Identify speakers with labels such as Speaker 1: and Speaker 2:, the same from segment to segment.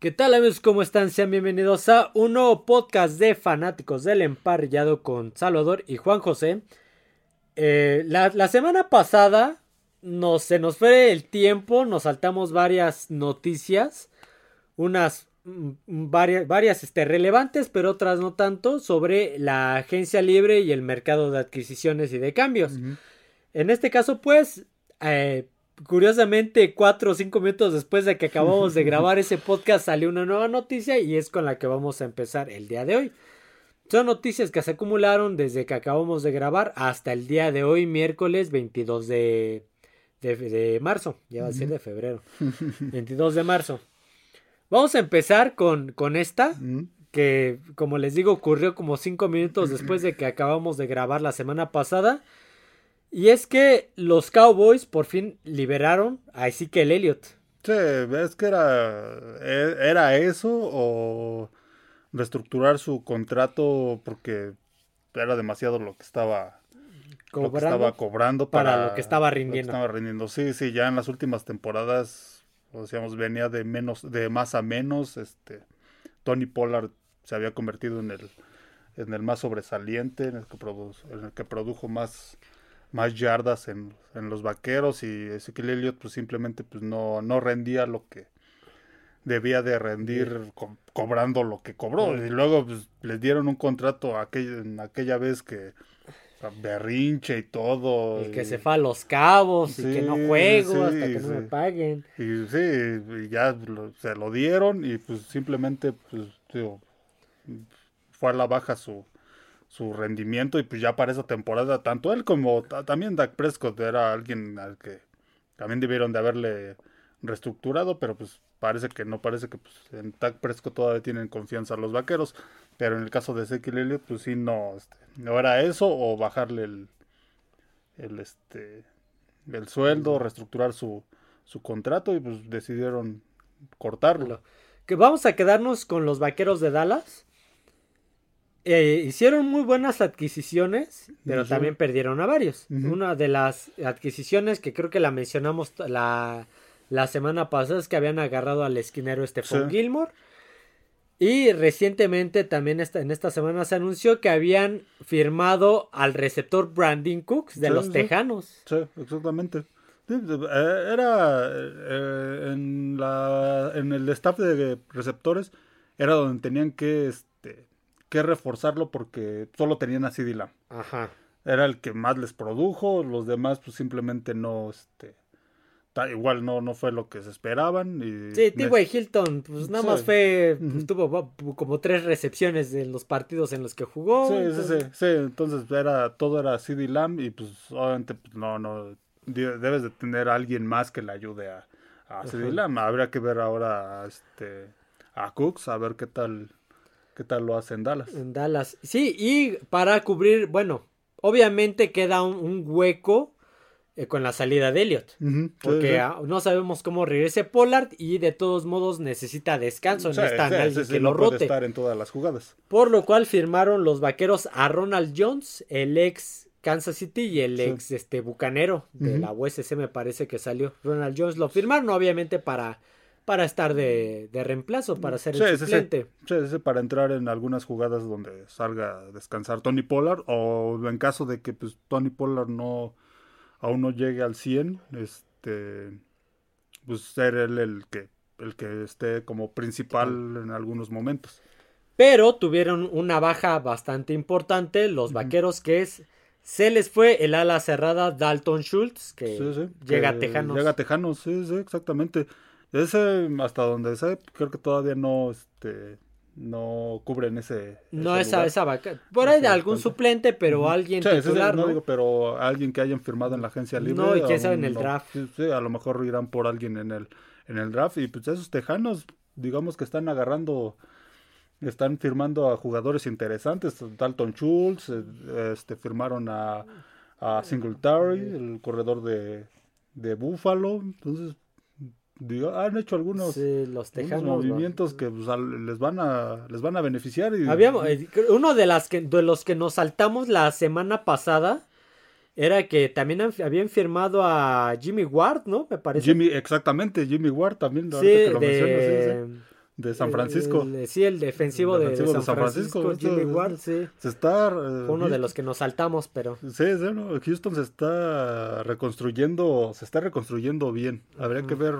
Speaker 1: ¿Qué tal amigos? ¿Cómo están? Sean bienvenidos a un nuevo podcast de fanáticos del emparrillado con Salvador y Juan José. Eh, la, semana pasada se nos fue el tiempo, nos saltamos varias noticias, unas mm, varias, varias este, relevantes, pero otras no tanto, sobre la agencia libre y el mercado de adquisiciones y de cambios. En este caso, pues, eh, curiosamente, cuatro o cinco minutos después de que acabamos de grabar ese podcast, salió una nueva noticia y es con la que vamos a empezar el día de hoy. Son noticias que se acumularon desde que acabamos de grabar hasta el día de hoy, miércoles 22 de, de, marzo. Ya va a ser de febrero. 22 de marzo. Vamos a empezar con, con esta, que como les digo, ocurrió como cinco minutos después de que acabamos de grabar la semana pasada. Y es que los Cowboys por fin liberaron a Ezekiel Elliott.
Speaker 2: Sí, es que era, e, era eso o reestructurar su contrato porque era demasiado lo que estaba cobrando, estaba cobrando
Speaker 1: para, lo que estaba rindiendo.
Speaker 2: estaba rindiendo. Sí, sí, ya en las últimas temporadas, decíamos, venía de menos, de más a menos. Este, Tony Pollard se había convertido en el, en el más sobresaliente, en el que, en el que produjo más más yardas en, los vaqueros y Ezequiel Elliott pues simplemente pues no, no rendía lo que debía de rendir cobrando lo que cobró y luego pues les dieron un contrato aquella, en aquella vez que berrinche y todo.
Speaker 1: Y que se fue a los cabos y que no juego hasta que no me paguen.
Speaker 2: Y sí, y ya se lo dieron y pues simplemente pues fue a la baja su, su rendimiento y pues ya para esa temporada tanto él como también Dak Prescott era alguien al que también debieron de haberle reestructurado, pero pues parece que no parece que pues, en Dak Prescott todavía tienen confianza los vaqueros, pero en el caso de Ezekiel Elliott pues sí no este, no era eso o bajarle el el este el sueldo, reestructurar su su contrato y pues decidieron cortarlo.
Speaker 1: Que vamos a quedarnos con los vaqueros de Dallas eh, hicieron muy buenas adquisiciones, pero también perdieron a varios. Una de las adquisiciones que creo que la mencionamos la, la semana pasada es que habían agarrado al esquinero Stephon Gilmore. Y recientemente también esta, en esta semana se anunció que habían firmado al receptor Brandon Cooks de los Tejanos.
Speaker 2: Sí, exactamente. Eh, era eh, en, la, en el staff de receptores, era donde tenían que que reforzarlo porque solo tenían a CD Ajá. Era el que más les produjo, los demás pues simplemente no, este, igual no, no fue lo que se esperaban. Y
Speaker 1: sí, T.Y. Hilton, pues nada más fue, pues, tuvo como tres recepciones en los partidos en los que jugó.
Speaker 2: Sí, entonces... sí, sí, entonces era, todo era CD Lamb y pues obviamente pues, no, no, debes de tener a alguien más que le ayude a, a CD Lamb. Habría que ver ahora este, a Cooks, a ver qué tal ¿Qué tal lo hace en Dallas?
Speaker 1: En Dallas. Sí, y para cubrir, bueno, obviamente queda un, hueco eh, con la salida de Elliot. porque no sabemos cómo regrese Pollard y de todos modos necesita descanso. no está
Speaker 2: que lo rote. estar en todas las jugadas.
Speaker 1: Por lo cual firmaron los vaqueros a Ronald Jones, el ex Kansas City y el ex este bucanero de la USC me parece que salió. Ronald Jones lo firmaron obviamente para para estar de, de reemplazo, para ser el suplente.
Speaker 2: Sí, sí, para entrar en algunas jugadas donde salga a descansar Tony Pollard o en caso de que pues Tony Pollard no aún no llegue al 100, este pues ser él el que el que esté como principal en algunos momentos.
Speaker 1: Pero tuvieron una baja bastante importante los vaqueros que es se les fue el ala cerrada Dalton Schultz que llega a Tejanos.
Speaker 2: Llega a Tejanos, sí, sí, exactamente. Ese, hasta donde sé, creo que todavía no, este, no cubren ese.
Speaker 1: No, esa, esa vaca. Por ahí de algún suplente, pero alguien titular,
Speaker 2: no, digo, pero alguien que hayan firmado en la agencia libre.
Speaker 1: No, y quién sabe en el draft.
Speaker 2: Sí, a lo mejor irán por alguien en el, en el draft. Y pues esos tejanos, digamos que están agarrando, están firmando a jugadores interesantes. Dalton Schultz, eh, este, firmaron a, a Singletary, el corredor de, de Buffalo. Entonces, han hecho algunos,
Speaker 1: los
Speaker 2: movimientos que pues, les van a les van a beneficiar y...
Speaker 1: Eh, uno de las que de los que nos saltamos la semana pasada era que también habían firmado a Jimmy Ward, ¿no? Me parece.
Speaker 2: Jimmy, exactamente, Jimmy Ward también. Sí, de, de San Francisco.
Speaker 1: El- sí, el defensivo,
Speaker 2: El
Speaker 1: de,
Speaker 2: defensivo
Speaker 1: San,
Speaker 2: de San
Speaker 1: Francisco,
Speaker 2: Francisco,
Speaker 1: Jimmy Ward, sí.
Speaker 2: Se está... eh,
Speaker 1: uno de los que nos saltamos, pero
Speaker 2: Sí, sí, no, Houston se está reconstruyendo, se está reconstruyendo bien. Habría que ver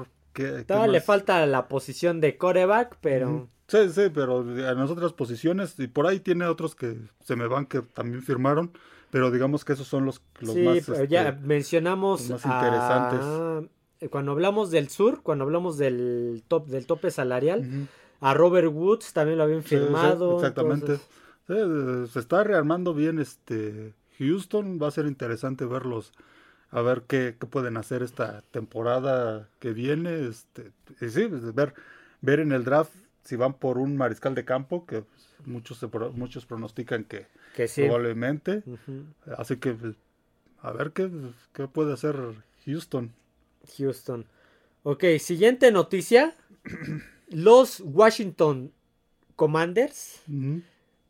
Speaker 2: qué, qué
Speaker 1: todavía le falta la posición de coreback, pero.
Speaker 2: Sí, sí, pero en las otras posiciones, y por ahí tiene otros que se me van que también firmaron, pero digamos que esos son los, los
Speaker 1: sí,
Speaker 2: más...
Speaker 1: pero
Speaker 2: este,
Speaker 1: ya mencionamos
Speaker 2: los más
Speaker 1: a-
Speaker 2: interesantes.
Speaker 1: cuando hablamos del sur, cuando hablamos del top del tope salarial, a Robert Woods también lo habían
Speaker 2: Sí, sí,
Speaker 1: firmado.
Speaker 2: exactamente.
Speaker 1: entonces-
Speaker 2: eh, se está rearmando bien este Houston, va a ser interesante verlos, a ver qué, qué pueden hacer esta temporada que viene, este, y sí, pues, ver, ver en el draft si van por un mariscal de campo, que muchos muchos pronostican que
Speaker 1: que sí.
Speaker 2: probablemente, así que pues, a ver qué, qué puede hacer Houston.
Speaker 1: Houston. Ok, siguiente noticia. Los Washington Commanders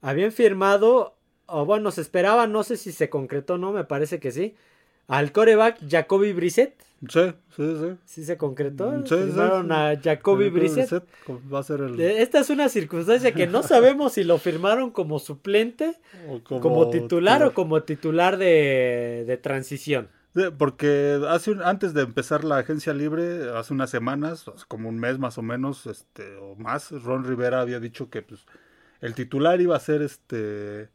Speaker 1: habían firmado, o bueno, se esperaba, no sé si se concretó o no, me parece que sí, al coreback Jacoby Brissett.
Speaker 2: Sí, sí, sí.
Speaker 1: ¿Sí se concretó?
Speaker 2: Sí, sí,
Speaker 1: Firmaron
Speaker 2: sí.
Speaker 1: a Jacoby Brissett.
Speaker 2: Brissett va a ser el
Speaker 1: Eh, Esta es una circunstancia que no sabemos si lo firmaron como suplente,
Speaker 2: o
Speaker 1: como, titular o como titular de, de transición.
Speaker 2: Porque hace un- antes de empezar la agencia libre, hace unas semanas, como un mes más o menos, este, o más, Ron Rivera había dicho que pues, el titular iba a ser este,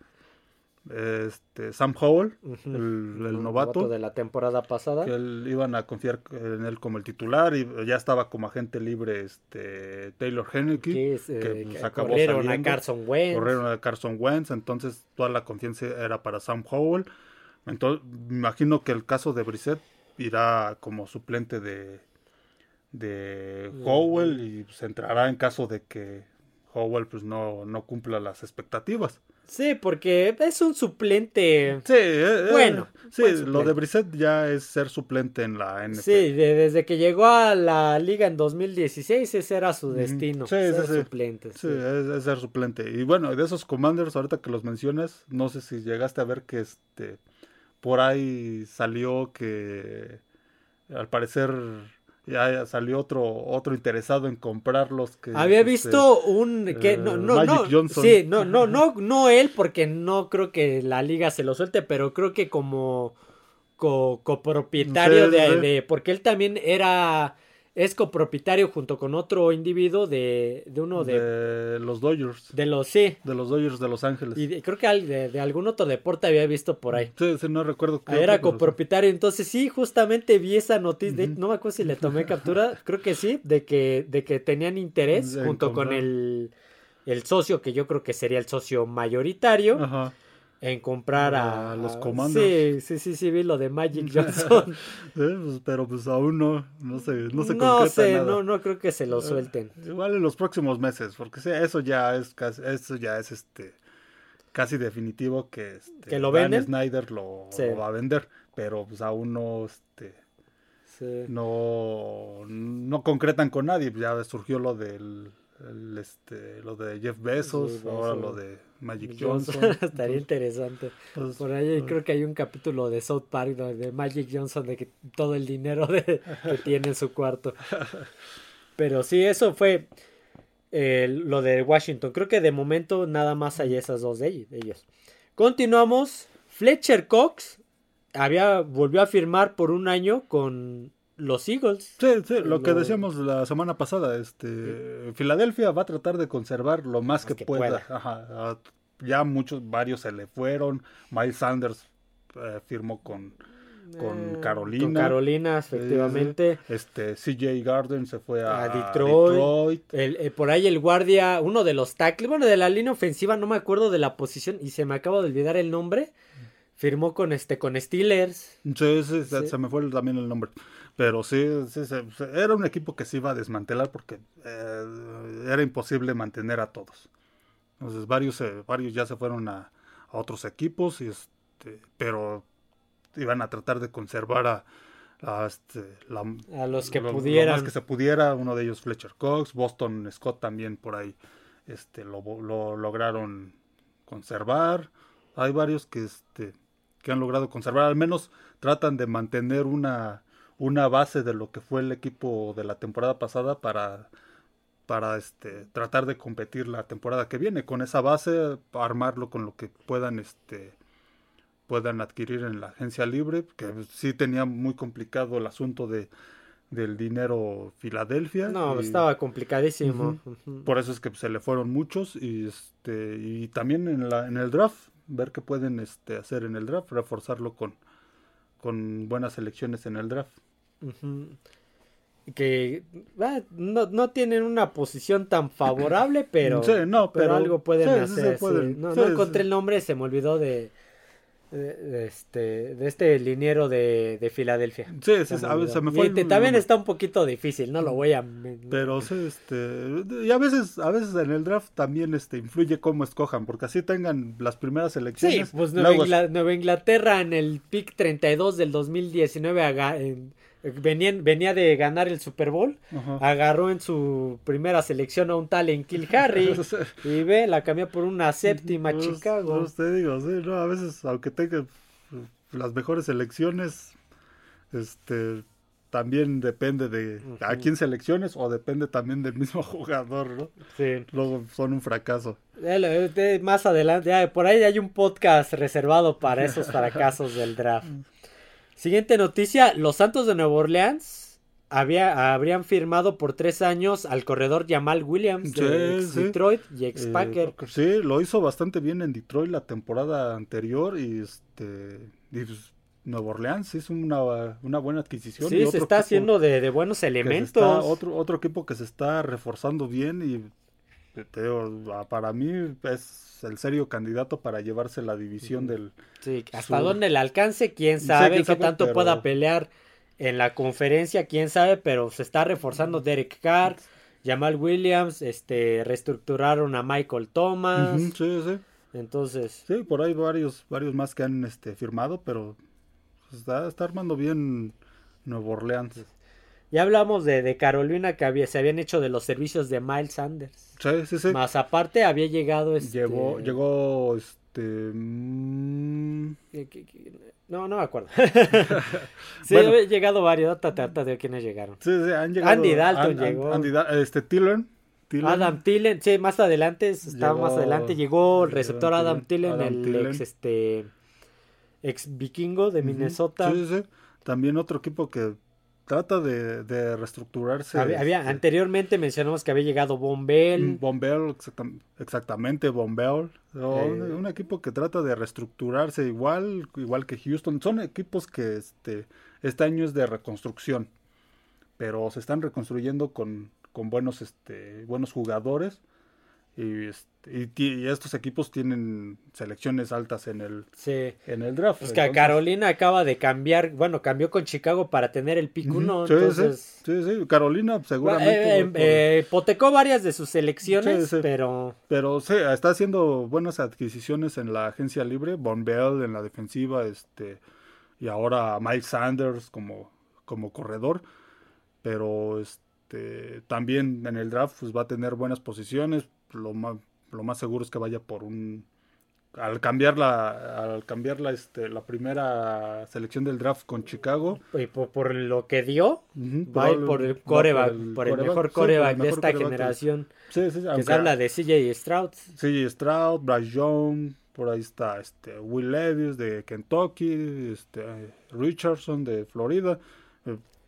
Speaker 2: este Sam Howell, el, novato,
Speaker 1: de la temporada pasada.
Speaker 2: que él, iban a confiar en él como el titular y ya estaba como agente libre este Taylor Henneke,
Speaker 1: es, eh,
Speaker 2: que, pues,
Speaker 1: que
Speaker 2: acabó
Speaker 1: corrieron a. Carson Wentz.
Speaker 2: corrieron a Carson Wentz, entonces toda la confianza era para Sam Howell. Entonces, me imagino que el caso de Brissett irá como suplente de, de Howell y pues, entrará en caso de que Howell pues no, no cumpla las expectativas.
Speaker 1: Sí, porque es un suplente.
Speaker 2: Sí, eh, eh,
Speaker 1: Bueno,
Speaker 2: sí, lo de Brissett ya es ser suplente en la NFL.
Speaker 1: Sí, de- desde que llegó a la liga en 2016, ese era su destino.
Speaker 2: Sí,
Speaker 1: ser
Speaker 2: sí.
Speaker 1: suplente.
Speaker 2: Sí,
Speaker 1: sí.
Speaker 2: es, es ser suplente. Y bueno, de esos commanders, ahorita que los mencionas, no sé si llegaste a ver que este por ahí salió que al parecer ya salió otro otro interesado en comprarlos que
Speaker 1: Había
Speaker 2: este,
Speaker 1: visto un que
Speaker 2: eh,
Speaker 1: no no
Speaker 2: Magic
Speaker 1: no
Speaker 2: Johnson.
Speaker 1: sí no no no no él porque no creo que la liga se lo suelte pero creo que como co- copropietario de,
Speaker 2: sí.
Speaker 1: de- porque él también era es copropietario junto con otro individuo de, de uno de,
Speaker 2: de los Dodgers,
Speaker 1: de los sí
Speaker 2: de los Dodgers de Los Ángeles.
Speaker 1: y de- creo que de, de algún otro deporte había visto por ahí
Speaker 2: Sí, sí, no recuerdo qué
Speaker 1: Ah, Era
Speaker 2: otro, pero sí.
Speaker 1: copropietario, entonces sí, justamente vi esa noticia, de-
Speaker 2: Ujú.
Speaker 1: no me acuerdo si le tomé captura, creo que sí, de que, de que tenían interés junto con el, el socio, que yo creo que sería el socio mayoritario,
Speaker 2: Ajá.
Speaker 1: En comprar a,
Speaker 2: A los
Speaker 1: Sí,
Speaker 2: Commanders.
Speaker 1: sí, sí, sí, vi lo de Magic Johnson.
Speaker 2: Sí, pues, pero pues aún no, no se, no se
Speaker 1: no
Speaker 2: concreta
Speaker 1: sé,
Speaker 2: nada.
Speaker 1: no, no creo que se lo suelten.
Speaker 2: Igual en los próximos meses, porque sí, eso ya es casi, eso ya es este casi definitivo que, este,
Speaker 1: ¿Que lo
Speaker 2: Dan
Speaker 1: venden?
Speaker 2: Snyder lo,
Speaker 1: Sí.
Speaker 2: lo va a vender, pero pues aún no este
Speaker 1: Sí.
Speaker 2: no no concretan con nadie, ya surgió lo del el, este lo de Jeff Bezos,
Speaker 1: Sí,
Speaker 2: ahora lo de Magic
Speaker 1: Johnson,
Speaker 2: Johnson.
Speaker 1: estaría interesante.
Speaker 2: Entonces,
Speaker 1: Por ahí
Speaker 2: pues,
Speaker 1: creo que hay un capítulo de South Park de Magic Johnson de que todo el dinero de- que tiene en su cuarto. Pero sí, eso fue eh, lo de Washington. Creo que de momento nada más hay esas dos de ellos- de ellos. Continuamos. Fletcher Cox había volvió a firmar por un año con los Eagles.
Speaker 2: Sí, sí, lo que decíamos la semana pasada, este, Filadelfia va a tratar de conservar lo más, que,
Speaker 1: que
Speaker 2: pueda.
Speaker 1: pueda.
Speaker 2: Ajá, ah, ya muchos, varios se le fueron. Miles Sanders eh, firmó con, con
Speaker 1: Eh,
Speaker 2: Carolina.
Speaker 1: Con Carolina, efectivamente.
Speaker 2: Este, CJ Garden se fue a,
Speaker 1: A Detroit.
Speaker 2: Detroit.
Speaker 1: El- eh, por ahí el guardia, uno de los tackles, bueno, de la línea ofensiva, no me acuerdo de la posición y se me acaba de olvidar el nombre. Firmó con este, con Steelers.
Speaker 2: Sí, sí, se,
Speaker 1: Sí.
Speaker 2: se me fue también el nombre. Pero sí, sí, se- se- era un equipo que se iba a desmantelar porque eh, era imposible mantener a todos. Entonces varios, eh, varios ya se fueron a, a otros equipos, y este, pero iban a tratar de conservar a, a, este, la-
Speaker 1: A los que
Speaker 2: lo- lo
Speaker 1: pudieran.
Speaker 2: más que se pudiera. Uno de ellos Fletcher Cox, Boston Scott también por ahí este, lo, lo lograron conservar. Hay varios que, este, que han logrado conservar, al menos tratan de mantener una, una base de lo que fue el equipo de la temporada pasada para para este tratar de competir la temporada que viene con esa base armarlo con lo que puedan este puedan adquirir en la agencia libre que sí tenía muy complicado el asunto de del dinero Filadelfia
Speaker 1: No,
Speaker 2: y
Speaker 1: estaba complicadísimo.
Speaker 2: Por eso es que se le fueron muchos y este y también en la en el draft ver qué pueden este hacer en el draft reforzarlo con con buenas elecciones en el draft
Speaker 1: Que ah, no, no tienen una posición tan favorable, pero,
Speaker 2: Sí, no, pero-
Speaker 1: algo pueden
Speaker 2: sí, sí
Speaker 1: hacer. sí.
Speaker 2: pueden.
Speaker 1: No,
Speaker 2: Sí,
Speaker 1: no
Speaker 2: sí.
Speaker 1: encontré el nombre, se me olvidó de, este, de este liniero de, de Filadelfia.
Speaker 2: sí, sí,
Speaker 1: Se
Speaker 2: a veces se me
Speaker 1: olvidó.
Speaker 2: fue
Speaker 1: Y te-
Speaker 2: el
Speaker 1: también está un poquito difícil, no lo voy a...
Speaker 2: Pero sí, este, y a veces, a veces en el draft también este influye cómo escojan, porque así tengan las primeras
Speaker 1: Sí,
Speaker 2: elecciones.
Speaker 1: pues Nueva,
Speaker 2: luego-
Speaker 1: Nueva Inglaterra en el pick 32 del 2019 aga- en- venían- venía de ganar el Super Bowl.
Speaker 2: Ajá.
Speaker 1: Agarró en su primera selección a un tal en Kill Harry. y ve, la cambió por una séptima
Speaker 2: Pues,
Speaker 1: Chicago.
Speaker 2: pues te digo, sí, no, a veces, aunque tenga pues, las mejores elecciones, este, también depende de a quién selecciones o depende también del mismo jugador, ¿no?
Speaker 1: Sí.
Speaker 2: Luego son un fracaso.
Speaker 1: De- Más adelante, por ahí hay un podcast reservado para esos fracasos del draft. Siguiente noticia, los Santos de Nueva Orleans había, habrían firmado por tres años al corredor Jamal Williams de
Speaker 2: Sí,
Speaker 1: ex
Speaker 2: sí.
Speaker 1: Detroit y ex
Speaker 2: Eh,
Speaker 1: Packer.
Speaker 2: sí, lo hizo bastante bien en Detroit la temporada anterior y este y, pues, Nueva Orleans hizo una, una buena adquisición. y
Speaker 1: sí, se está haciendo de, de buenos elementos.
Speaker 2: está- otro, otro equipo que se está reforzando bien y te digo, a- para mí es el serio candidato para llevarse la división del...
Speaker 1: Sí, hasta
Speaker 2: su-
Speaker 1: dónde le alcance, quién
Speaker 2: Sí,
Speaker 1: sabe, qué
Speaker 2: sabe,
Speaker 1: tanto
Speaker 2: pero-
Speaker 1: pueda pelear en la conferencia, quién sabe, pero se está reforzando Derek Carr, Jamal Williams, este, reestructuraron a Michael Thomas,
Speaker 2: sí, sí.
Speaker 1: entonces,
Speaker 2: Sí, por ahí varios, varios más que han este, firmado, pero está, está armando bien Nueva Orleans.
Speaker 1: Ya hablamos de, de Carolina que había, se habían hecho de los servicios de Miles Sanders,
Speaker 2: Sí, sí, sí.
Speaker 1: más aparte había llegado este,
Speaker 2: Llegó, llegó, este... mm,
Speaker 1: no, no me acuerdo, sí,
Speaker 2: Bueno.
Speaker 1: había llegado varios, trata, de quiénes llegaron.
Speaker 2: sí, sí, han llegado...
Speaker 1: Andy Dalton llegó.
Speaker 2: Andy este, Tillen. Tillen.
Speaker 1: Adam Tillen, sí, más adelante, estaba más adelante, llegó el receptor
Speaker 2: Adam
Speaker 1: Adam Tillen, el ex este ex vikingo de. Minnesota.
Speaker 2: Sí, sí, sí. También otro equipo que trata de, de reestructurarse.
Speaker 1: había, había-
Speaker 2: este,
Speaker 1: anteriormente mencionamos que había llegado Von Bell.
Speaker 2: Mm, Bombell, exactam- exactamente, Bombell. O
Speaker 1: Eh.
Speaker 2: un, un equipo que trata de reestructurarse igual, igual que Houston. Son equipos que este, este año es de reconstrucción, pero se están reconstruyendo con, con buenos, este, buenos jugadores. Y, este, y estos equipos tienen selecciones altas en el,
Speaker 1: Sí.
Speaker 2: en el draft.
Speaker 1: Pues que Carolina acaba de cambiar, bueno, cambió con Chicago para tener el pick
Speaker 2: Ujú,
Speaker 1: 1,
Speaker 2: sí,
Speaker 1: entonces
Speaker 2: sí, sí, Carolina seguramente.
Speaker 1: eh,
Speaker 2: por-
Speaker 1: eh, hipotecó varias de sus selecciones, pero
Speaker 2: Pero sí, está haciendo buenas adquisiciones en la agencia libre. Von Bell en la defensiva, este, y ahora Miles Sanders como, como corredor. Pero este, también en el draft pues, va a tener buenas posiciones. Lo más, lo más seguro es que vaya por un. Al cambiar la, al cambiar la, este, la primera selección del draft con Chicago,
Speaker 1: y por, por lo que dio,
Speaker 2: ujú,
Speaker 1: va a ir por el
Speaker 2: va
Speaker 1: coreback,
Speaker 2: el
Speaker 1: por el mejor
Speaker 2: sí, por el
Speaker 1: coreback de
Speaker 2: mejor
Speaker 1: esta generación,
Speaker 2: Sí, sí,
Speaker 1: que
Speaker 2: aunque-
Speaker 1: se habla de CJ Stroud.
Speaker 2: CJ Stroud, Bryce Young, por ahí está este Will Levis de Kentucky, este Richardson de Florida.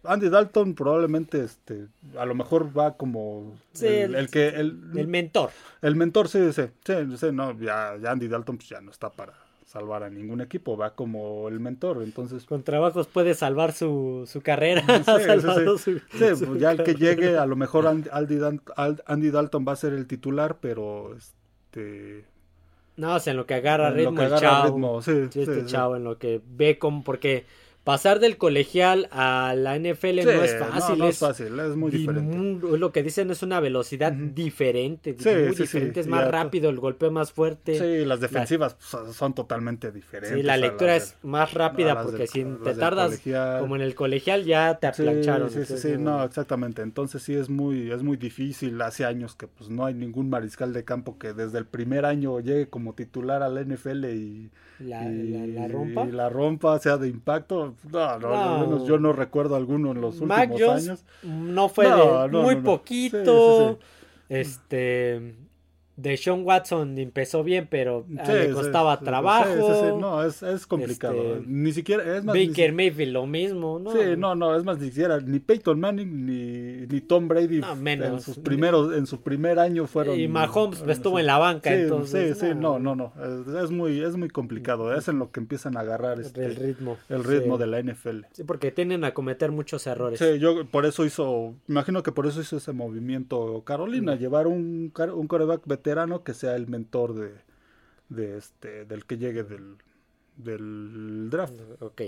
Speaker 2: Andy Dalton probablemente este a lo mejor va como
Speaker 1: Sí,
Speaker 2: el,
Speaker 1: el-
Speaker 2: el que el,
Speaker 1: El mentor.
Speaker 2: el mentor sí, sí, sí, sí, no, ya, ya Andy Dalton pues ya no está para salvar a ningún equipo, va como el mentor, entonces
Speaker 1: Con trabajos puede salvar su, su carrera.
Speaker 2: Sí,
Speaker 1: su-
Speaker 2: Sí,
Speaker 1: su
Speaker 2: pues ya el que llegue, a lo mejor Andy, Andy Dalton va a ser el titular, pero este
Speaker 1: No, o sea, en lo que agarra
Speaker 2: en lo
Speaker 1: ritmo
Speaker 2: que
Speaker 1: el
Speaker 2: agarra
Speaker 1: chavo.
Speaker 2: ritmo, sí,
Speaker 1: Sí, este
Speaker 2: sí.
Speaker 1: chavo, en lo que ve como. Porque pasar del colegial a la NFL
Speaker 2: Sí,
Speaker 1: no es fácil.
Speaker 2: no
Speaker 1: es
Speaker 2: es fácil, es muy
Speaker 1: di-
Speaker 2: diferente.
Speaker 1: lo que dicen es una velocidad diferente.
Speaker 2: Sí,
Speaker 1: muy
Speaker 2: sí,
Speaker 1: diferente. es más rápido, el golpeo más fuerte.
Speaker 2: Sí, las defensivas son, son totalmente diferentes.
Speaker 1: Sí, la lectura es más rápida porque
Speaker 2: del-
Speaker 1: si te tardas como en el colegial ya te aplancharon.
Speaker 2: sí, sí,
Speaker 1: entonces,
Speaker 2: sí, no, exactamente. Entonces sí es muy, es muy difícil. Hace años que pues no hay ningún mariscal de campo que desde el primer año llegue como titular a la NFL y
Speaker 1: La,
Speaker 2: y,
Speaker 1: la- la rompa.
Speaker 2: y la rompa sea de impacto. No, no,
Speaker 1: No.
Speaker 2: al menos yo no recuerdo alguno en los
Speaker 1: Mac
Speaker 2: últimos
Speaker 1: Jones
Speaker 2: años.
Speaker 1: no fue de muy poquito.
Speaker 2: Sí, sí, sí.
Speaker 1: Este de Sean Watson empezó bien, pero le costaba trabajo.
Speaker 2: no, es, es complicado. Este, ni siquiera es
Speaker 1: más. Baker Mayfield lo mismo, ¿no?
Speaker 2: Sí, no, no, es más ni siquiera ni Peyton Manning ni, ni Tom Brady en sus primeros en su primer año fueron.
Speaker 1: Y Mahomes estuvo en la banca,
Speaker 2: sí,
Speaker 1: entonces.
Speaker 2: Sí, sí, no, no, no, es, muy es muy complicado. Es en lo que empiezan a agarrar este,
Speaker 1: el ritmo,
Speaker 2: el ritmo de la NFL.
Speaker 1: Sí, porque tienen a cometer muchos errores.
Speaker 2: Sí, yo por eso hizo, imagino que por eso hizo ese movimiento Carolina, llevar un un coreback veterano que sea el mentor de, de este, del que llegue del, del draft.
Speaker 1: Ok.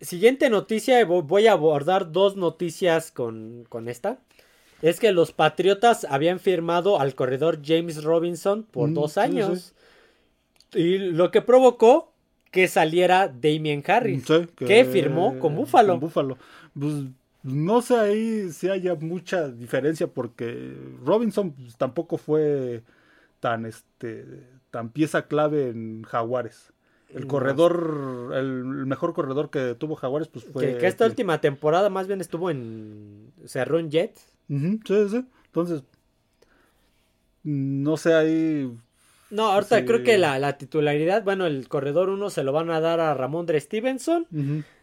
Speaker 1: Siguiente noticia, voy a abordar dos noticias con, con esta. Es que los Patriotas habían firmado al corredor James Robinson por mm, dos años. Y lo que provocó que saliera Damien Harris, que, firmó con Buffalo.
Speaker 2: Buffalo. Pues, no sé ahí si haya mucha diferencia porque Robinson pues, tampoco fue tan este tan pieza clave en Jaguares. El corredor, el mejor corredor que tuvo Jaguares, pues fue.
Speaker 1: Que, esta última temporada más bien estuvo en. Cerró en Jets.
Speaker 2: sí, sí. Entonces. No sé ahí.
Speaker 1: No, ahorita creo que la, titularidad, bueno, el corredor 1 se lo van a dar a Ramondre Stevenson.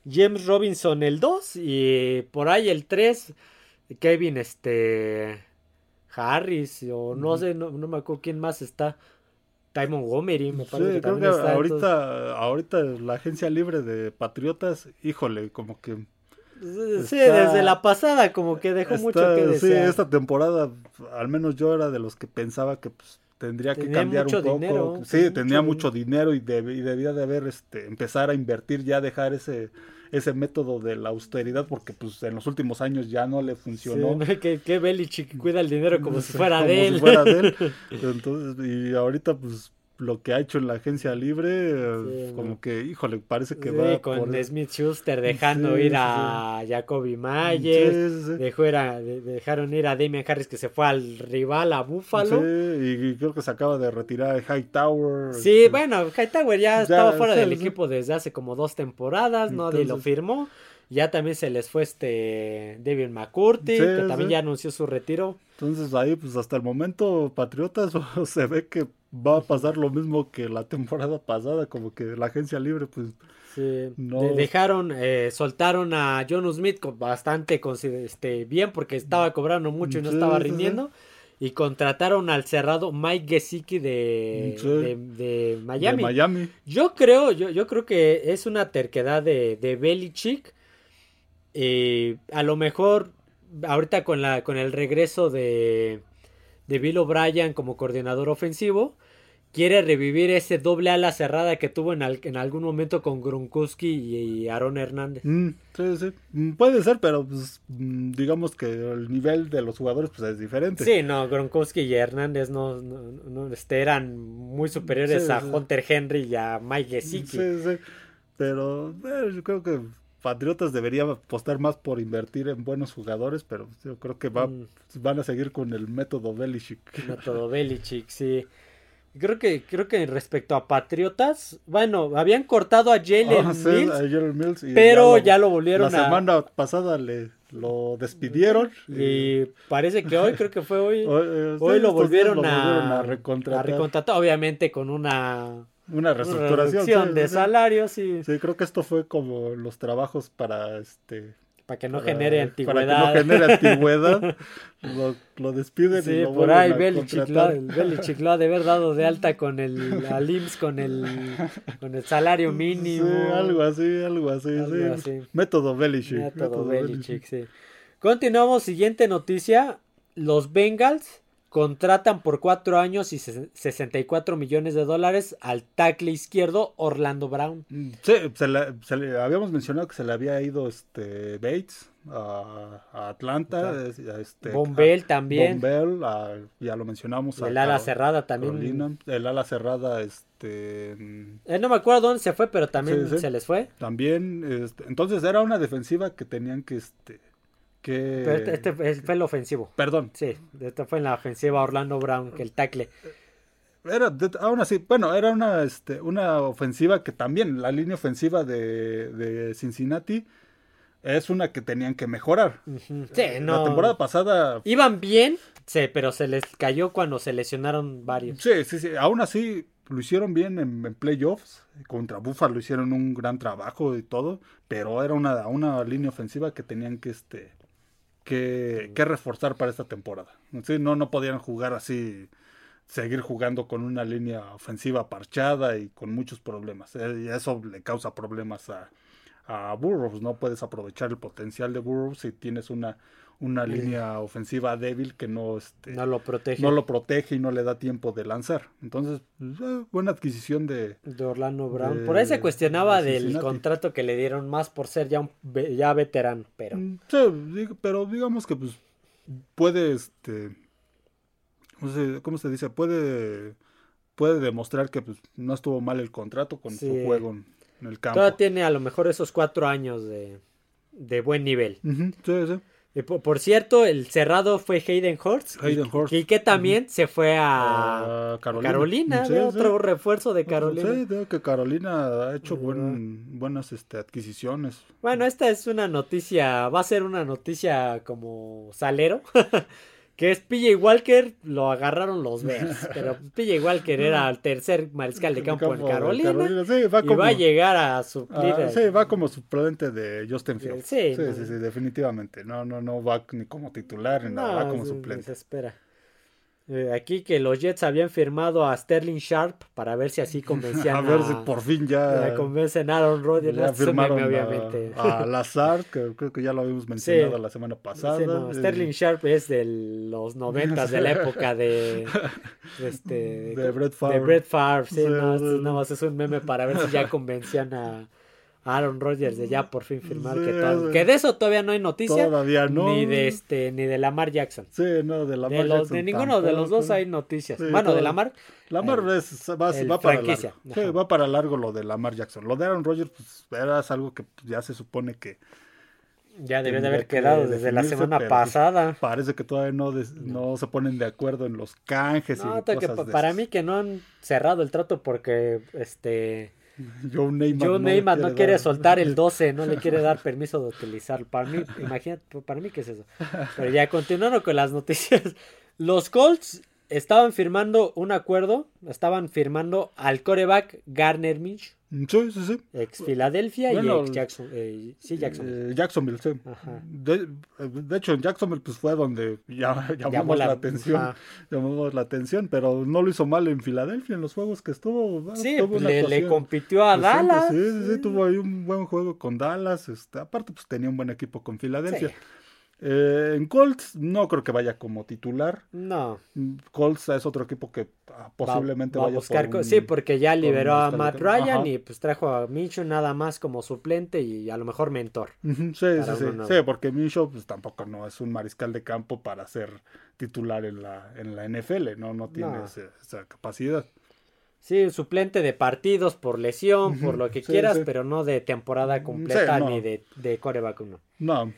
Speaker 1: James Robinson el 2 y por ahí el 3 Kevin este Harris o no sé, no, me acuerdo quién más está. Ty Montgomery, me parece que también está,
Speaker 2: ahorita, ahorita la agencia libre de Patriotas, híjole, como que
Speaker 1: Sí, desde la pasada como que dejó mucho que desear.
Speaker 2: Sí, esta temporada, al menos yo era de los que pensaba que pues, tendría que cambiar un poco. Dinero, sí, tenía mucho dinero y, debía de haber, este, empezar a invertir, ya dejar ese, ese método de la austeridad, porque pues en los últimos años ya no le funcionó.
Speaker 1: que, que Belichick cuida el dinero como si fuera de él.
Speaker 2: Si fuera de él. Entonces, y ahorita pues lo que ha hecho en la agencia libre, como que, híjole, parece que va
Speaker 1: con Smith Schuster dejando ir a Jacoby Myers, dejó dejaron ir a Damian Harris que se fue al rival a Buffalo.
Speaker 2: y, creo que se acaba de retirar de Hightower.
Speaker 1: Sí, este, bueno, Hightower ya, estaba fuera del equipo desde hace como dos temporadas, nadie lo firmó. Ya también se les fue este David McCurdy, que también ya anunció su retiro.
Speaker 2: Entonces ahí, pues hasta el momento, Patriotas se ve que va a pasar lo mismo que la temporada pasada, como que la agencia libre, pues.
Speaker 1: Sí, dejaron, eh, soltaron a John Smith bastante este, bien porque estaba cobrando mucho y no estaba rindiendo. Y contrataron al cerrado Mike Gesicki de, de, Miami.
Speaker 2: Miami.
Speaker 1: Yo creo, yo, yo creo que es una terquedad de, de Belichick. Eh, a lo mejor ahorita con, la, con el regreso de, de Bill O'Brien como coordinador ofensivo, quiere revivir ese doble ala cerrada que tuvo en, en algún momento con Gronkowski y, Aaron Hernández.
Speaker 2: Mm, sí, sí. Mm, puede ser, pero pues, mm, digamos que el nivel de los jugadores pues, es diferente.
Speaker 1: Sí, no, Gronkowski y Hernández no, no, este, eran muy superiores a Hunter Henry y a Mike Gesicki.
Speaker 2: Sí, sí. Pero eh, yo creo que Patriotas debería apostar más por invertir en buenos jugadores, pero yo creo que va, mm. van a seguir con el método Belichick.
Speaker 1: método Belichick, sí. Creo que, creo que respecto a Patriotas, bueno, habían cortado a Jalen
Speaker 2: ah, Mills,
Speaker 1: pero ya lo, volvieron
Speaker 2: a... La semana pasada le lo despidieron.
Speaker 1: Y, parece que hoy, creo que fue hoy, hoy, lo, volvieron a, a, recontratar. Obviamente con una
Speaker 2: una reestructuración
Speaker 1: de salarios
Speaker 2: sí. sí creo que esto fue como los trabajos para este
Speaker 1: para que no genere antigüedad
Speaker 2: para que no genere antigüedad. Lo, lo, despiden
Speaker 1: sí, por ahí Belichick lo, lo, ha de haber dado de alta con el al IMSS con el con el salario mínimo.
Speaker 2: sí, algo así algo así, sí. método Belichick
Speaker 1: método, Belichick, sí. Continuamos siguiente noticia. Los Bengals contratan por cuatro años y 64 millones de dólares al tackle izquierdo Orlando Brown.
Speaker 2: Mm, sí, se le, habíamos mencionado que se le había ido este Bates a, Atlanta. Este,
Speaker 1: Bombell también.
Speaker 2: Bombell, ya lo mencionamos.
Speaker 1: El ala cerrada también.
Speaker 2: el ala cerrada, este...
Speaker 1: Eh, no me acuerdo dónde se fue, pero también se les fue.
Speaker 2: También, este, entonces era una defensiva que tenían que... este
Speaker 1: pero este, este fue el ofensivo.
Speaker 2: Perdón.
Speaker 1: Sí, este fue en la ofensiva Orlando Brown, que el tackle.
Speaker 2: Era, aún así, bueno, era una, este, una ofensiva que también, la línea ofensiva de, de Cincinnati, es una que tenían que mejorar.
Speaker 1: Ujú. Sí, no.
Speaker 2: La temporada pasada
Speaker 1: Iban bien, sí, pero se les cayó cuando se lesionaron varios.
Speaker 2: Sí, sí, sí. Aún así lo hicieron bien en, en playoffs. Contra Buffalo hicieron un gran trabajo y todo. Pero era una, una línea ofensiva que tenían que, este, que, que reforzar para esta temporada. No, no podían jugar así, seguir jugando con una línea ofensiva parchada y con muchos problemas. Eh, Y eso le causa problemas a, a Burrows. No puedes aprovechar el potencial de Burrows si tienes una, una línea ofensiva débil que no, este,
Speaker 1: No lo protege.
Speaker 2: no lo protege y no le da tiempo de lanzar. Entonces, eh, buena adquisición de...
Speaker 1: De Orlando Brown.
Speaker 2: de-
Speaker 1: por ahí se cuestionaba
Speaker 2: de
Speaker 1: del contrato que le dieron más por ser ya un ya veterano, pero
Speaker 2: Mm, Sí, pero digamos que pues puede, este... ¿Cómo se, cómo se dice? Puede, puede demostrar que pues, no estuvo mal el contrato con
Speaker 1: Sí.
Speaker 2: su juego en, en el campo.
Speaker 1: todavía tiene a lo mejor esos cuatro años de, de buen nivel.
Speaker 2: Sí, sí.
Speaker 1: Y por, cierto, el cerrado fue Hayden Hurst.
Speaker 2: Hayden
Speaker 1: y-
Speaker 2: Hurst.
Speaker 1: Y que también se fue a
Speaker 2: A Carolina.
Speaker 1: Carolina,
Speaker 2: Sí,
Speaker 1: de
Speaker 2: sí.
Speaker 1: otro refuerzo de Carolina.
Speaker 2: Sí, veo que Carolina ha hecho buen- buenas este, adquisiciones.
Speaker 1: Bueno, esta es una noticia, va a ser una noticia como salero, que es PJ Walker, lo agarraron los Bears, pero PJ Walker era el tercer mariscal de campo, en
Speaker 2: de
Speaker 1: Carolina,
Speaker 2: sí, va
Speaker 1: y
Speaker 2: como,
Speaker 1: va a llegar a suplir.
Speaker 2: ah, sí, va como suplente de Justin Fields.
Speaker 1: Sí,
Speaker 2: Sí,
Speaker 1: no.
Speaker 2: sí, sí, definitivamente. No, no, no va ni como titular ni nada, va como suplente.
Speaker 1: se espera. Eh, aquí que los Jets habían firmado a Sterling Sharp para ver si así convencían
Speaker 2: A ver si por fin ya,
Speaker 1: ya convencen a Aaron Rodgers.
Speaker 2: ya firmaron
Speaker 1: meme, obviamente.
Speaker 2: a, Lazar, que creo que ya lo habíamos mencionado la semana pasada.
Speaker 1: Sí, no,
Speaker 2: Eh,
Speaker 1: Sterling Sharp es de los noventas, de la época de, de este
Speaker 2: De Brett Favre.
Speaker 1: de Brett Favre, sí,
Speaker 2: Sí,
Speaker 1: no, es un meme para ver si ya convencían a Aaron Rodgers de ya por fin firmar
Speaker 2: Sí,
Speaker 1: que, to-
Speaker 2: sí.
Speaker 1: que de eso todavía no hay noticia
Speaker 2: Todavía no.
Speaker 1: ni de este ni de Lamar Jackson.
Speaker 2: Sí, no, de Lamar
Speaker 1: De, los,
Speaker 2: Jackson
Speaker 1: de ninguno de los dos hay noticias.
Speaker 2: Sí,
Speaker 1: bueno, de
Speaker 2: todo.
Speaker 1: Lamar
Speaker 2: Lamar
Speaker 1: eh,
Speaker 2: es- va, para largo. Sí, va para largo lo de Lamar Jackson. Lo de Aaron Rodgers, pues era algo que ya se supone que
Speaker 1: ya debió de haber
Speaker 2: que
Speaker 1: quedado desde la semana
Speaker 2: pues,
Speaker 1: pasada.
Speaker 2: parece que todavía no, des- no se ponen de acuerdo en los canjes
Speaker 1: No,
Speaker 2: y
Speaker 1: que
Speaker 2: cosas
Speaker 1: pa-
Speaker 2: de
Speaker 1: para
Speaker 2: esas.
Speaker 1: mí que no han cerrado el trato porque este
Speaker 2: Joe Neymar,
Speaker 1: Joe
Speaker 2: no
Speaker 1: quiere
Speaker 2: dar-
Speaker 1: soltar el 12, no le quiere dar permiso de utilizarlo. Para mí, imagínate, para mí que es eso. Pero ya continuando con las noticias, los Colts estaban firmando un acuerdo, estaban firmando al coreback Garner Minch,
Speaker 2: Sí, sí, sí.
Speaker 1: ex Filadelfia
Speaker 2: Bueno,
Speaker 1: y ex Jackson, eh, sí Jackson.
Speaker 2: Eh, Jacksonville, sí.
Speaker 1: Ajá.
Speaker 2: De, de hecho, en Jacksonville pues fue donde ya, llamamos
Speaker 1: Llamó
Speaker 2: la,
Speaker 1: la-
Speaker 2: atención.
Speaker 1: ajá.
Speaker 2: Llamamos la atención, pero no lo hizo mal en Filadelfia en los juegos que estuvo.
Speaker 1: Sí, pues le, compitió a Dallas.
Speaker 2: Sí, sí, sí, tuvo ahí un buen juego con Dallas. Este, aparte, pues tenía un buen equipo con Filadelfia. Eh, en Colts no creo que vaya como titular.
Speaker 1: No,
Speaker 2: Colts es otro equipo que ah, posiblemente
Speaker 1: va a
Speaker 2: vaya
Speaker 1: buscar
Speaker 2: por
Speaker 1: co-
Speaker 2: un-
Speaker 1: sí, porque ya liberó a Matt. Ryan
Speaker 2: Ajá.
Speaker 1: y pues trajo a Minshew nada más como suplente y a lo mejor mentor.
Speaker 2: Sí, sí, sí,
Speaker 1: nuevo.
Speaker 2: sí, porque Minshew pues tampoco no es un mariscal de campo para ser titular en la, en la NFL, no, no tiene
Speaker 1: No.
Speaker 2: ese- esa capacidad.
Speaker 1: Sí, suplente de partidos por lesión, por lo que
Speaker 2: sí,
Speaker 1: quieras,
Speaker 2: sí.
Speaker 1: pero no de temporada
Speaker 2: Mm,
Speaker 1: completa
Speaker 2: sí, no.
Speaker 1: ni de, de coreback uno.
Speaker 2: No,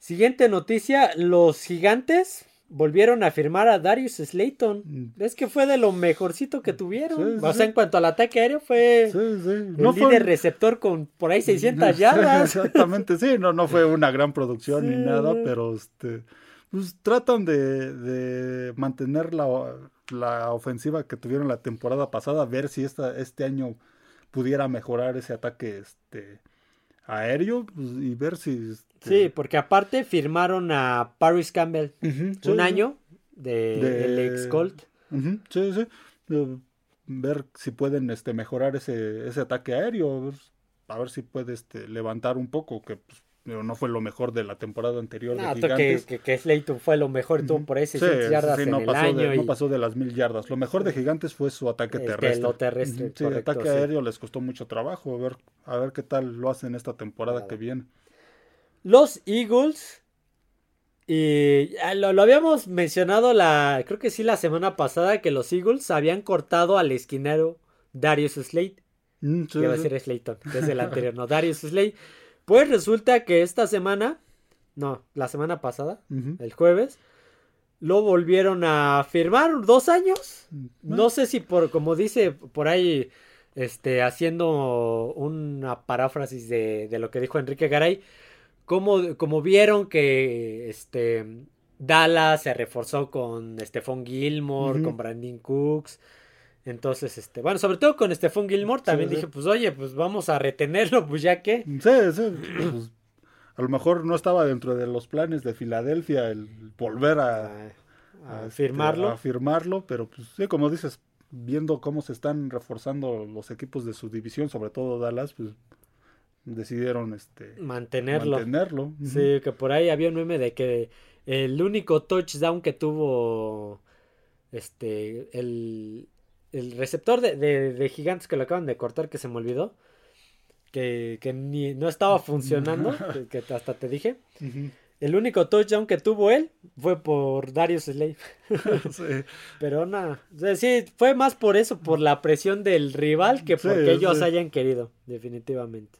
Speaker 1: Siguiente noticia, los gigantes volvieron a firmar a Darius Slayton.
Speaker 2: Mm.
Speaker 1: Es que fue de lo mejorcito que tuvieron.
Speaker 2: Sí,
Speaker 1: o sea,
Speaker 2: sí.
Speaker 1: en cuanto al ataque aéreo fue
Speaker 2: sí, sí.
Speaker 1: el
Speaker 2: No fue
Speaker 1: líder receptor con por ahí 600 yardas.
Speaker 2: Exactamente, sí, no, no fue una gran producción ni nada, pero este, pues tratan de, de mantener la, la ofensiva que tuvieron la temporada pasada, ver si esta, este año pudiera mejorar ese ataque este, aéreo pues, y ver si... este,
Speaker 1: Sí, porque aparte firmaron a Paris Campbell un
Speaker 2: sí.
Speaker 1: año de,
Speaker 2: De-
Speaker 1: el ex Colt.
Speaker 2: Sí, sí. Ver si pueden este, mejorar ese, ese ataque aéreo, a ver, si puede este, levantar un poco, que pues, no fue lo mejor de la temporada anterior
Speaker 1: No,
Speaker 2: de Gigantes.
Speaker 1: que, que Slayton fue lo mejor, tuvo por ahí
Speaker 2: Sí,
Speaker 1: 600
Speaker 2: sí,
Speaker 1: yardas
Speaker 2: sí,
Speaker 1: en
Speaker 2: no,
Speaker 1: el
Speaker 2: pasó
Speaker 1: año.
Speaker 2: de, no pasó de las mil yardas. Lo mejor de Gigantes fue su ataque
Speaker 1: Este,
Speaker 2: terrestre.
Speaker 1: lo terrestre,
Speaker 2: Sí,
Speaker 1: correcto,
Speaker 2: ataque aéreo les costó mucho trabajo. A ver, a ver qué tal lo hacen esta temporada que viene.
Speaker 1: Los Eagles. Y lo, lo habíamos mencionado la. Creo que sí la semana pasada. Que los Eagles habían cortado al esquinero Darius Slade.
Speaker 2: Mm, sí,
Speaker 1: Iba a decir Slayton, que es el anterior, no, Darius Slade. Pues resulta que esta semana. No, la semana pasada, el jueves. Lo volvieron a firmar dos años.
Speaker 2: Mm,
Speaker 1: No sé si por, como dice por ahí, este, haciendo una paráfrasis de, de lo que dijo Enrique Garay, cómo, cómo vieron que este Dallas se reforzó con Stephon Gilmore, con Brandon Cooks. Entonces, este, bueno, sobre todo con Stephon Gilmore también
Speaker 2: Sí, sí.
Speaker 1: dije, pues oye, pues vamos a retenerlo, pues ya que.
Speaker 2: Sí, sí. pues, a lo mejor no estaba dentro de los planes de Filadelfia el volver a,
Speaker 1: A, a
Speaker 2: a, este,
Speaker 1: firmarlo.
Speaker 2: a firmarlo, pero pues sí, como dices, viendo cómo se están reforzando los equipos de su división, sobre todo Dallas, pues decidieron este
Speaker 1: mantenerlo.
Speaker 2: mantenerlo.
Speaker 1: Sí, que por ahí había un meme de que el único touchdown que tuvo este el, el receptor de, de- de gigantes que lo acaban de cortar, que se me olvidó, que, que ni, no estaba funcionando, que, que hasta te dije. El único touchdown que tuvo él fue por Darius Slade.
Speaker 2: Sí.
Speaker 1: Pero nada, o sea, sí, fue más por eso, por la presión del rival, que
Speaker 2: Sí,
Speaker 1: porque ellos
Speaker 2: sí.
Speaker 1: hayan querido, definitivamente.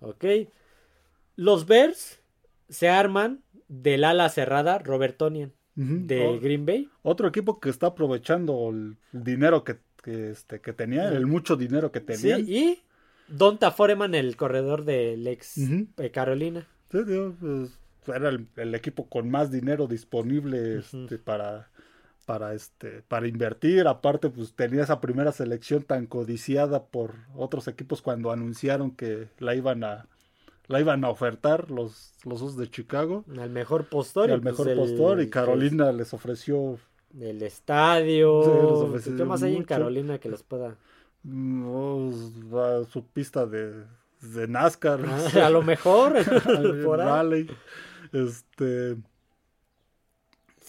Speaker 1: Ok. Los Bears se arman del ala cerrada Robert Tonian de
Speaker 2: O-
Speaker 1: Green Bay.
Speaker 2: Otro equipo que está aprovechando el dinero que, que, este, que tenía, el mucho dinero que
Speaker 1: Sí,
Speaker 2: tenían.
Speaker 1: y Donta Foreman, el corredor del ex eh, Carolina.
Speaker 2: Sí, pues, era el, el equipo con más dinero disponible este, para, para, este, para invertir. Aparte, pues tenía esa primera selección tan codiciada por otros equipos cuando anunciaron que la iban a, la iban a ofertar los, los dos de Chicago.
Speaker 1: Al mejor postor. y,
Speaker 2: al
Speaker 1: pues,
Speaker 2: mejor
Speaker 1: el-
Speaker 2: postor. Y Carolina les ofreció
Speaker 1: El estadio.
Speaker 2: Sí, ofreció
Speaker 1: ¿Qué más hay en
Speaker 2: mucho.
Speaker 1: Carolina que les pueda?
Speaker 2: mm, su pista de, de NASCAR.
Speaker 1: Ah, a lo mejor. por.
Speaker 2: Este.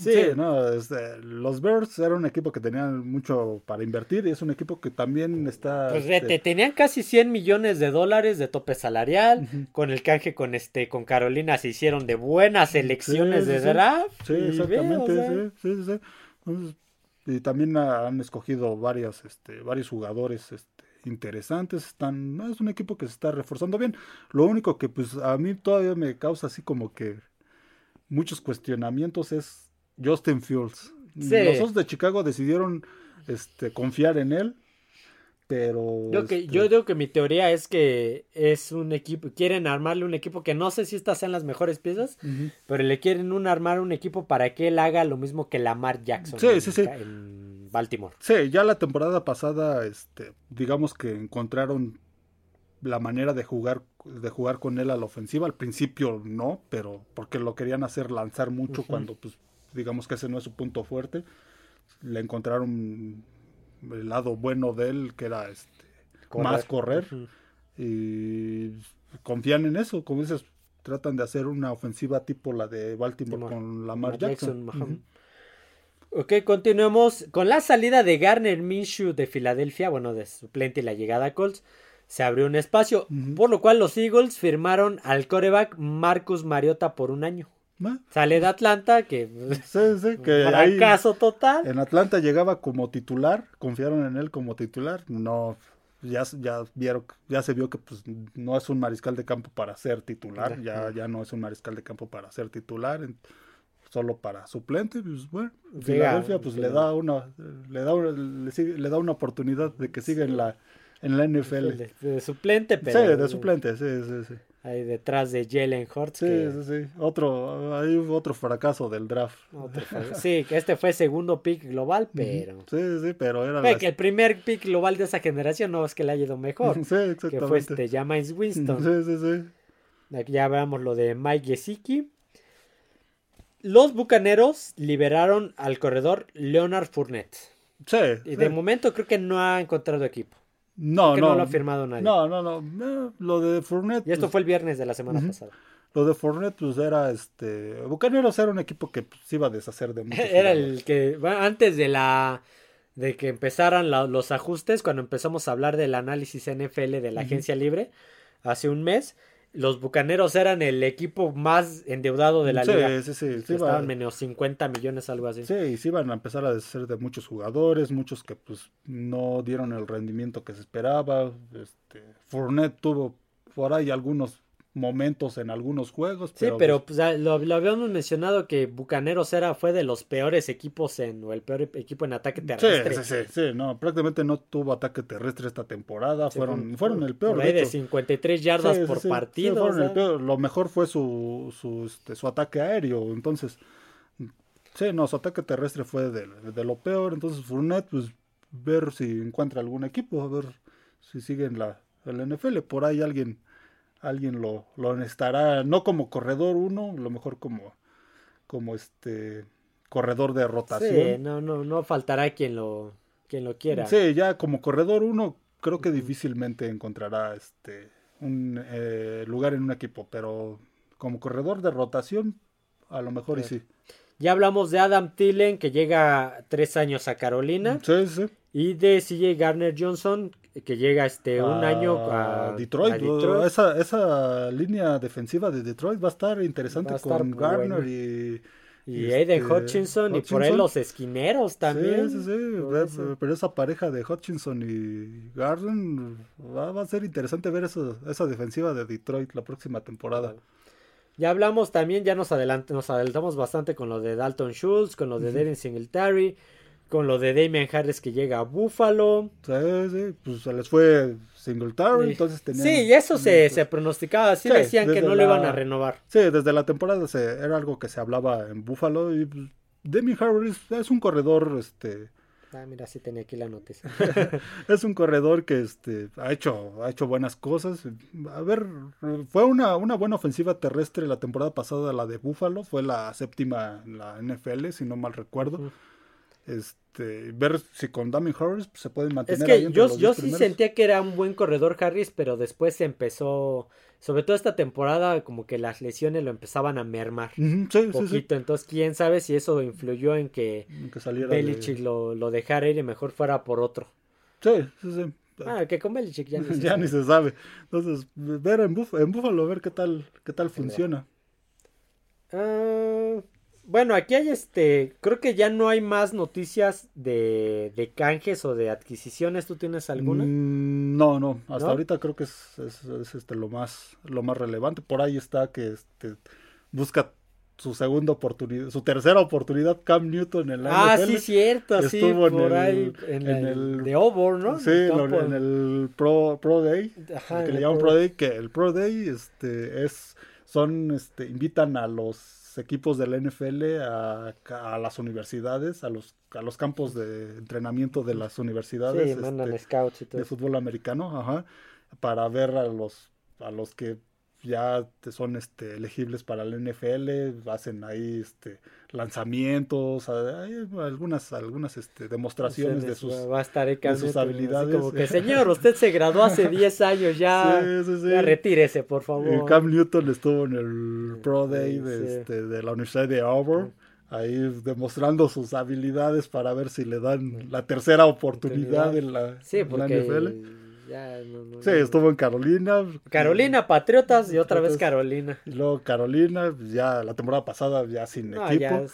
Speaker 1: Sí.
Speaker 2: Sí, no, este, los Bears era un equipo que tenían mucho para invertir y es un equipo que también está.
Speaker 1: Pues
Speaker 2: este,
Speaker 1: tenían casi 100 millones de dólares de tope salarial. Con el canje con este con Carolina se hicieron de buenas elecciones
Speaker 2: Sí,
Speaker 1: de draft.
Speaker 2: Sí,
Speaker 1: y ve,
Speaker 2: exactamente,
Speaker 1: o sea,
Speaker 2: sí, sí, sí, sí. Entonces, y también ha- han escogido varios, este, varios jugadores este, interesantes. Están, es un equipo que se está reforzando bien. Lo único que pues a mí todavía me causa así como que muchos cuestionamientos es Justin Fields.
Speaker 1: Sí.
Speaker 2: Los dos de Chicago decidieron este, confiar en él, pero
Speaker 1: Yo, que,
Speaker 2: este,
Speaker 1: yo digo que mi teoría es que es un equipo, quieren armarle un equipo que no sé si estas sean las mejores piezas, pero le quieren un, armar un equipo para que él haga lo mismo que Lamar Jackson
Speaker 2: Sí,
Speaker 1: en,
Speaker 2: sí,
Speaker 1: en Baltimore.
Speaker 2: Sí, ya la temporada pasada, este, digamos que encontraron la manera de jugar, de jugar con él a la ofensiva. Al principio no, pero porque lo querían hacer lanzar mucho cuando, pues, digamos que ese no es su punto fuerte. Le encontraron el lado bueno de él, que era este, más correr. Y confían en eso, como dices, tratan de hacer una ofensiva tipo la de Baltimore con Lamar Jackson.
Speaker 1: Jackson.
Speaker 2: Ujú.
Speaker 1: Ok, continuemos con la salida de Garner Minshew de Filadelfia, bueno, de suplente y la llegada a Colts. Se abrió un espacio, por lo cual los Eagles firmaron al coreback Marcus Mariota por un año.
Speaker 2: Ah,
Speaker 1: Sale de Atlanta, que
Speaker 2: Sí, sí, que ahí-
Speaker 1: fracaso total.
Speaker 2: En Atlanta llegaba como titular, confiaron en él como titular, no, ya, ya vieron, ya se vio que pues no es un mariscal de campo para ser titular, ya, ya no es un mariscal de campo para ser titular, en- solo para suplente, pues bueno,
Speaker 1: Llega,
Speaker 2: Filadelfia pues le da una, le da una, le, sigue- le da una oportunidad de que siga en la, en la NFL.
Speaker 1: De, de suplente,
Speaker 2: Sí,
Speaker 1: pero
Speaker 2: de suplente, sí, sí, sí.
Speaker 1: Ahí detrás de Jalen Hurts.
Speaker 2: Sí,
Speaker 1: que-
Speaker 2: sí, sí. Otro, hay otro fracaso del draft.
Speaker 1: otro sí, que este fue segundo pick global, pero...
Speaker 2: Sí, sí, pero era
Speaker 1: que el primer pick global de esa generación no es que le haya ido mejor.
Speaker 2: Sí,
Speaker 1: que
Speaker 2: exactamente.
Speaker 1: fue este James Winston.
Speaker 2: Sí, sí, sí.
Speaker 1: Aquí ya veamos lo de Mike Gesicki. Los bucaneros liberaron al corredor Leonard Fournette.
Speaker 2: Sí.
Speaker 1: Y
Speaker 2: sí.
Speaker 1: de momento creo que no ha encontrado equipo.
Speaker 2: No, no.
Speaker 1: no lo ha firmado nadie.
Speaker 2: No, no, no. no, Lo de Fournette.
Speaker 1: Y esto
Speaker 2: pues,
Speaker 1: fue el viernes de la semana pasada.
Speaker 2: Lo de Fournette, pues era este. Bucaneros era un equipo que pues, se iba a deshacer de muchos
Speaker 1: Era
Speaker 2: jugadores.
Speaker 1: el que, bueno, antes de la de que empezaran la- los ajustes, cuando empezamos a hablar del análisis NFL de la agencia libre, hace un mes, los bucaneros eran el equipo más endeudado de la
Speaker 2: sí,
Speaker 1: liga.
Speaker 2: Sí, sí, sí.
Speaker 1: Estaban menos 50 millones, algo así.
Speaker 2: Sí, y se iban a empezar a deshacer de muchos jugadores, muchos que pues no dieron el rendimiento que se esperaba. Este, Fournette tuvo por ahí algunos momentos en algunos juegos.
Speaker 1: Sí, pero pues, lo, habíamos mencionado que Bucaneros era, fue de los peores equipos en, o el peor equipo en ataque terrestre.
Speaker 2: Sí, sí, sí, no, prácticamente no tuvo ataque terrestre esta temporada, fueron, fueron el peor.
Speaker 1: Por ahí de, 53 yardas por partido.
Speaker 2: Lo mejor fue su, su, este, su ataque aéreo, entonces, sí, no, su ataque terrestre fue de, de lo peor, entonces Fournette, pues ver si encuentra algún equipo, a ver si sigue en la, en la NFL, por ahí alguien alguien lo, lo necesitará, no como corredor uno, lo mejor como, como este corredor de rotación.
Speaker 1: Sí, no, no, no faltará quien lo, quien lo quiera.
Speaker 2: Sí, ya como corredor uno, creo que difícilmente encontrará este un eh, lugar en un equipo, pero como corredor de rotación, a lo mejor y sí.
Speaker 1: Ya hablamos de Adam Tillen, que llega tres años a Carolina.
Speaker 2: Sí, sí.
Speaker 1: Y de CJ Garner Johnson, que llega este un año a
Speaker 2: Detroit. Esa, esa línea defensiva de Detroit va a estar interesante con Garner y,
Speaker 1: y, Aiden este, Hutchinson, y por ahí los esquineros también.
Speaker 2: Sí, sí, sí. Pero esa pareja de Hutchinson y Garner va, a ser interesante ver eso, esa defensiva de Detroit la próxima temporada.
Speaker 1: Ya hablamos también, ya nos, nos adelantamos bastante con lo de Dalton Schultz, con lo de Devin Singletary con lo de Damian Harris que llega a Buffalo.
Speaker 2: Sí, sí, pues se les fue Singletary, entonces tenían...
Speaker 1: Sí, y eso se, se pronosticaba, sí, decían que no lo iban a renovar.
Speaker 2: Sí, desde la temporada se, era algo que se hablaba en Buffalo y pues, Damian Harris es un corredor, este...
Speaker 1: Ah, mira, sí tenía aquí la noticia.
Speaker 2: es un corredor que este, ha, hecho, ha hecho buenas cosas. A ver, fue una, una buena ofensiva terrestre la temporada pasada, la de Buffalo. Fue la séptima en la NFL, si no mal recuerdo. Este, ver si con Damien Harris se pueden mantener.
Speaker 1: Es que yo, yo sí sentía que era un buen corredor Harris, pero después se empezó, sobre todo esta temporada, como que las lesiones lo empezaban a mermar
Speaker 2: un poquito.
Speaker 1: Entonces, quién sabe si eso influyó en que, Belichick lo, lo dejara ir y mejor fuera por otro.
Speaker 2: Sí, sí, sí.
Speaker 1: Ah, que con Belichick ya
Speaker 2: ni se, ya sabe. Ni se sabe. Entonces, ver en, Búfalo, en Buffalo, ver qué tal, qué tal funciona.
Speaker 1: Ah, bueno, aquí hay este, creo que ya no hay más noticias de, de canjes o de adquisiciones. ¿Tú tienes alguna?
Speaker 2: Mm, no, no, hasta ahorita creo que es, es, este, lo más lo más relevante. Por ahí está que este, busca su segunda oportunidad, su tercera oportunidad Cam Newton en la
Speaker 1: Ah, sí, cierto, sí, por ahí en, el, de Auburn, ¿no?
Speaker 2: Sí, en el Pro, Pro Day, Ajá, que le llaman Pro Day, que el Pro Day este es son este invitan a los equipos de la NFL a, a, las universidades, a los, a los campos de entrenamiento de las universidades
Speaker 1: este,
Speaker 2: de fútbol americano, ajá, para ver a los, a los que ya son este, elegibles para la NFL, hacen ahí este, lanzamientos, hay algunas, algunas este, demostraciones de sus,
Speaker 1: va a estar
Speaker 2: de sus habilidades.
Speaker 1: Como que, señor, usted se graduó hace 10 años, ya, retírese, por favor.
Speaker 2: Cam Newton estuvo en el Pro Day de, este, de la Universidad de Auburn ahí demostrando sus habilidades para ver si le dan la tercera oportunidad en la,
Speaker 1: sí, porque
Speaker 2: NFL sí, estuvo en Carolina.
Speaker 1: Carolina, Patriotas y otra vez Carolina.
Speaker 2: Y luego Carolina, pues, ya la temporada pasada ya sin equipo.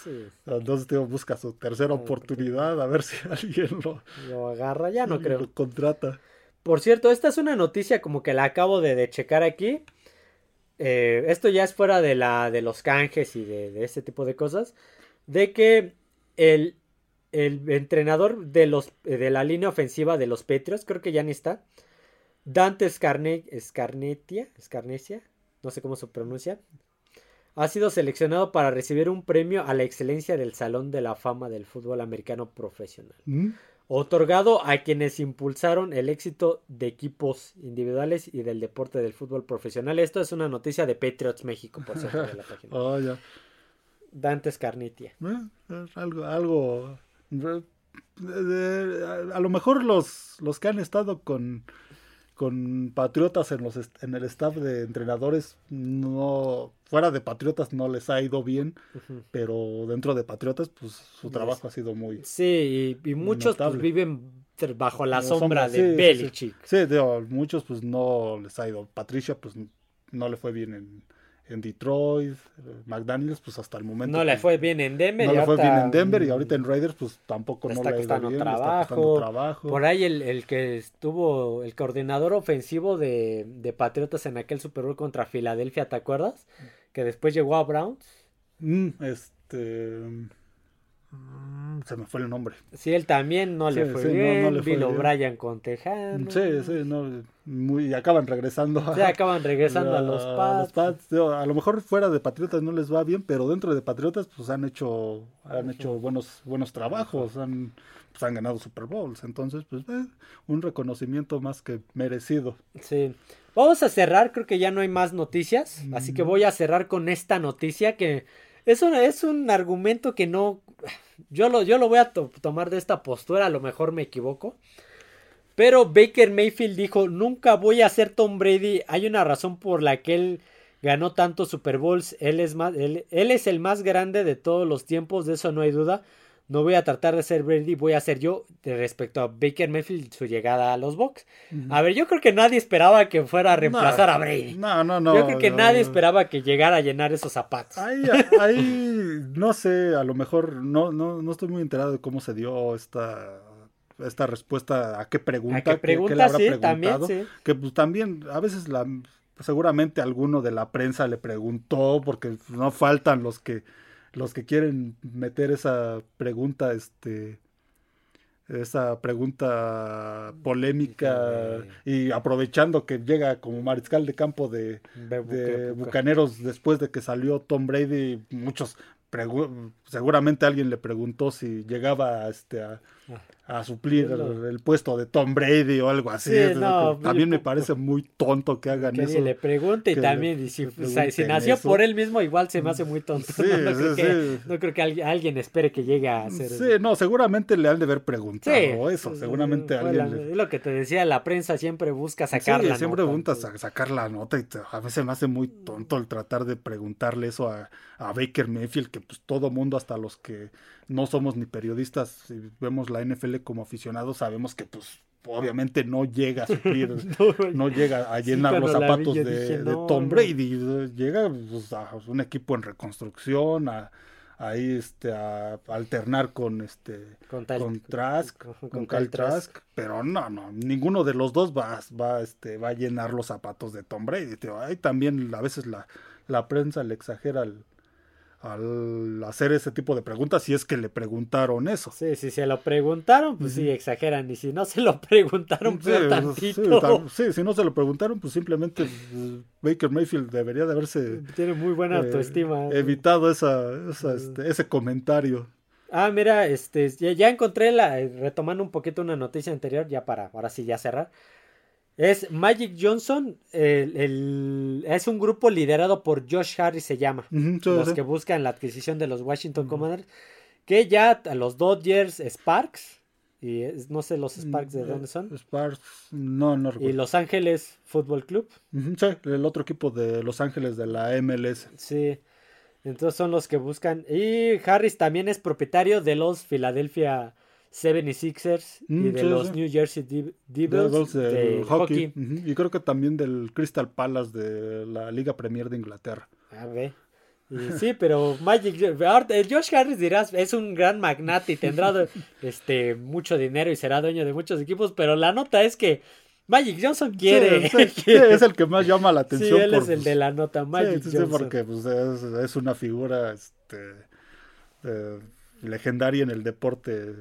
Speaker 2: Entonces tío, busca su tercera oportunidad a ver si alguien lo,
Speaker 1: lo agarra. Ya no creo.
Speaker 2: Lo contrata.
Speaker 1: Por cierto, esta es una noticia como que la acabo de, checar aquí. Eh, esto ya es fuera de la de los canjes y de, de este tipo de cosas. De que el, el entrenador de los de la línea ofensiva de los Patriots, creo que ya ni está. Dante Scarnetia, no sé cómo se pronuncia, ha sido seleccionado para recibir un premio a la excelencia del Salón de la Fama del Fútbol Americano Profesional. ¿Mm? Otorgado a quienes impulsaron el éxito de equipos individuales y del deporte del fútbol profesional. Esto es una noticia de Patriots México, por cierto, de la página.
Speaker 2: oh, ya.
Speaker 1: Dante Scarnetia.
Speaker 2: Eh, algo, algo. a lo mejor los, los que han estado con con Patriotas en, los en el staff de entrenadores, no fuera de Patriotas no les ha ido bien, pero dentro de Patriotas, pues su trabajo ha sido muy.
Speaker 1: Sí, y, muchos pues, viven bajo la, sombra, de Belichick.
Speaker 2: Sí, muchos pues no les ha ido. Patricia, pues no le fue bien en, en Detroit, McDaniels, pues hasta el momento.
Speaker 1: No le fue bien en Denver.
Speaker 2: no le fue bien en Denver y ahorita en Raiders, pues tampoco no
Speaker 1: está
Speaker 2: le
Speaker 1: costando
Speaker 2: bien, está
Speaker 1: trabajo.
Speaker 2: costando trabajo.
Speaker 1: Por ahí el, el que estuvo, el coordinador ofensivo de, de Patriotas en aquel Super Bowl contra Filadelfia, ¿te acuerdas? Que después llegó a Browns.
Speaker 2: Mm, este. Mm, se me fue el nombre.
Speaker 1: Sí, él también no le
Speaker 2: Sí,
Speaker 1: fue
Speaker 2: sí, no-
Speaker 1: bien.
Speaker 2: no le fue
Speaker 1: Bill
Speaker 2: bien.
Speaker 1: O'Brien con Tejano.
Speaker 2: Sí, sí, no, muy, y acaban regresando.
Speaker 1: Se acaban regresando a los Pats.
Speaker 2: Pats. Digo, A lo mejor fuera de Patriotas no les va bien, pero dentro de Patriotas pues han hecho han hecho buenos buenos trabajos, han pues, han ganado Super Bowls, entonces pues eh, un reconocimiento más que merecido.
Speaker 1: Sí. Vamos a cerrar, creo que ya no hay más noticias, así que voy a cerrar con esta noticia que es un, es un argumento que no, yo lo, yo lo voy a to- tomar de esta postura, a lo mejor me equivoco, pero Baker Mayfield dijo, nunca voy a ser Tom Brady, hay una razón por la que él ganó tantos Super Bowls, él es, más, él, él es el más grande de todos los tiempos, de eso no hay duda. No voy a tratar de ser Brady, voy a ser yo de respecto a Baker Mayfield su llegada a los Bucks. A ver, yo creo que nadie esperaba que fuera a reemplazar
Speaker 2: No,
Speaker 1: a Brady.
Speaker 2: No, no, no.
Speaker 1: yo creo que
Speaker 2: no,
Speaker 1: nadie
Speaker 2: no.
Speaker 1: esperaba que llegara a llenar esos zapatos.
Speaker 2: Ahí, ahí, no sé, a lo mejor no, no, no estoy muy enterado de cómo se dio esta, esta respuesta a qué pregunta.
Speaker 1: ¿A qué
Speaker 2: qué- qué
Speaker 1: pregunta?
Speaker 2: le habrá
Speaker 1: Sí, también, sí.
Speaker 2: Que pues también a veces la, seguramente alguno de la prensa le preguntó, porque no faltan los que, los que quieren meter esa pregunta, este, esa pregunta polémica y aprovechando que llega como mariscal de campo de, de
Speaker 1: buca- buca-
Speaker 2: Bucaneros después de que salió Tom Brady, muchos seguramente alguien le preguntó si llegaba a, este a, a suplir el, puesto de Tom Brady o algo así.
Speaker 1: Sí,
Speaker 2: Es-
Speaker 1: no,
Speaker 2: también me parece muy tonto que hagan
Speaker 1: Que
Speaker 2: eso.
Speaker 1: alguien le pregunte y
Speaker 2: que
Speaker 1: también, y si,
Speaker 2: le
Speaker 1: o sea, si
Speaker 2: pregunten
Speaker 1: nació
Speaker 2: eso.
Speaker 1: por él mismo, igual se me hace muy tonto.
Speaker 2: Sí,
Speaker 1: no, no creo que, no creo que alguien, alguien espere que llegue a hacer
Speaker 2: Sí, no, seguramente le han de haber preguntado eso. Seguramente alguien le-
Speaker 1: es lo que te decía, la prensa siempre busca sacar
Speaker 2: Sí,
Speaker 1: la
Speaker 2: siempre
Speaker 1: nota,
Speaker 2: a sacar la nota y te- a veces me hace muy tonto el tratar de preguntarle eso a, a Baker Mayfield, que pues todo mundo, hasta los que no somos ni periodistas, si vemos la NFL como aficionados, sabemos que pues obviamente no llega a suplir, no llega a
Speaker 1: Sí,
Speaker 2: llenar los zapatos de,
Speaker 1: dije,
Speaker 2: de
Speaker 1: no,
Speaker 2: Tom
Speaker 1: no.
Speaker 2: Brady, llega pues, a un equipo en reconstrucción, a ahí este a alternar con este
Speaker 1: Con tal-
Speaker 2: con Trask,
Speaker 1: con-
Speaker 2: con,
Speaker 1: con
Speaker 2: Kyle
Speaker 1: Kyle Trask.
Speaker 2: Trask, pero no, no, ninguno de los dos va, va, este, va a llenar los zapatos de Tom Brady. tío. Ahí también a veces la, la prensa le exagera al, al hacer ese tipo de preguntas si es que le preguntaron eso.
Speaker 1: Sí, si se lo preguntaron, pues sí, exageran. Y si no se lo preguntaron,
Speaker 2: Sí, sí, si no se lo preguntaron, pues simplemente eh, Baker Mayfield debería de haberse
Speaker 1: Tiene muy buena
Speaker 2: eh,
Speaker 1: autoestima.
Speaker 2: evitado esa, esa, este, ese comentario.
Speaker 1: Ah, mira, este, ya, ya encontré la, eh, retomando un poquito una noticia anterior, ya para, ahora sí, ya cerrar. Es Magic Johnson, el, el- es un grupo liderado por Josh Harris, se llama.
Speaker 2: Sí,
Speaker 1: los
Speaker 2: sí.
Speaker 1: que buscan la adquisición de los Washington Commanders, que ya a los Dodgers, Sparks, y es- no sé los Sparks de
Speaker 2: Mm,
Speaker 1: dónde son,
Speaker 2: Sparks, no, no
Speaker 1: y
Speaker 2: recuerdo.
Speaker 1: Los Ángeles Football Club.
Speaker 2: Sí, el otro equipo de Los Ángeles de la MLS.
Speaker 1: Sí, entonces son los que buscan. Y Harris también es propietario de los Philadelphia 76ers y
Speaker 2: Mm,
Speaker 1: de
Speaker 2: sí,
Speaker 1: los
Speaker 2: sí.
Speaker 1: New Jersey Dev- Devils
Speaker 2: Devils del
Speaker 1: de
Speaker 2: hockey. Y creo que también del Crystal Palace de la Liga Premier de Inglaterra.
Speaker 1: A ver. Y sí, pero Magic, el Josh Harris dirás, es un gran magnate y tendrá este mucho dinero y será dueño de muchos equipos, pero la nota es que Magic Johnson quiere.
Speaker 2: Sí, sí, sí,
Speaker 1: quiere.
Speaker 2: es el que más llama la
Speaker 1: Sí,
Speaker 2: atención.
Speaker 1: él
Speaker 2: por,
Speaker 1: es el de la nota, Magic
Speaker 2: sí, sí,
Speaker 1: Johnson.
Speaker 2: porque pues, es, es una figura este, eh, legendaria en el deporte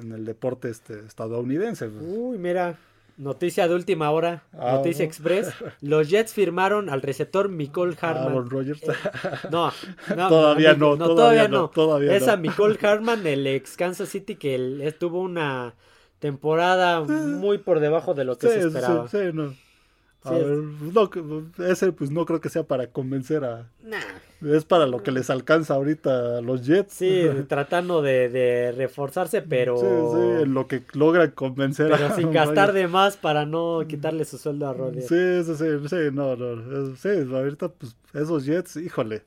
Speaker 2: en el deporte este, estadounidense.
Speaker 1: Uy, mira, noticia de última hora,
Speaker 2: Ah,
Speaker 1: noticia express. Los Jets firmaron al receptor Nicole Harman.
Speaker 2: Aaron Rodgers.
Speaker 1: No, no,
Speaker 2: Todavía
Speaker 1: mí-
Speaker 2: no, todavía no, todavía
Speaker 1: es
Speaker 2: no.
Speaker 1: a Nicole Harman, el ex Kansas City, que él, tuvo una temporada muy por debajo de lo que
Speaker 2: Sí,
Speaker 1: se
Speaker 2: sí,
Speaker 1: esperaba.
Speaker 2: sí, no. A
Speaker 1: Sí, es-
Speaker 2: ver, no, ese pues no creo que sea para convencer a...
Speaker 1: Nah,
Speaker 2: Es para lo que les alcanza ahorita a los Jets.
Speaker 1: sí, tratando de, de reforzarse, pero,
Speaker 2: Sí, sí, lo que logran convencer
Speaker 1: pero
Speaker 2: a
Speaker 1: sin gastar de más para no quitarle su sueldo a Rodgers.
Speaker 2: Sí, sí, sí, sí, no, no. Sí, ahorita pues esos Jets, híjole,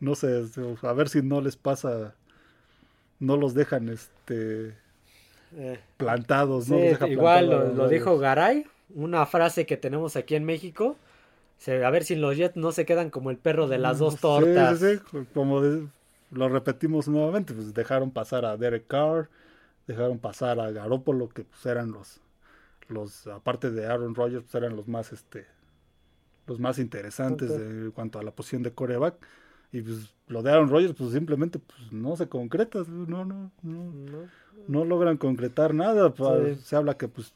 Speaker 2: no sé, a ver si no les pasa, no los dejan este
Speaker 1: Eh,
Speaker 2: plantados,
Speaker 1: sí,
Speaker 2: no los deja
Speaker 1: igual lo, dijo Garay, una frase que tenemos aquí en México. a ver si los Jets no se quedan como el perro de las dos tortas.
Speaker 2: Sí, sí, sí. Como lo repetimos nuevamente, pues dejaron pasar a Derek Carr, dejaron pasar a Garoppolo, que pues eran los, los aparte de Aaron Rodgers, pues eran los más, este, los más interesantes en cuanto a la posición de coreback. Y pues lo de Aaron Rodgers, pues simplemente pues, no se concreta, no, no, no, no, logran concretar nada. Pues, se habla que pues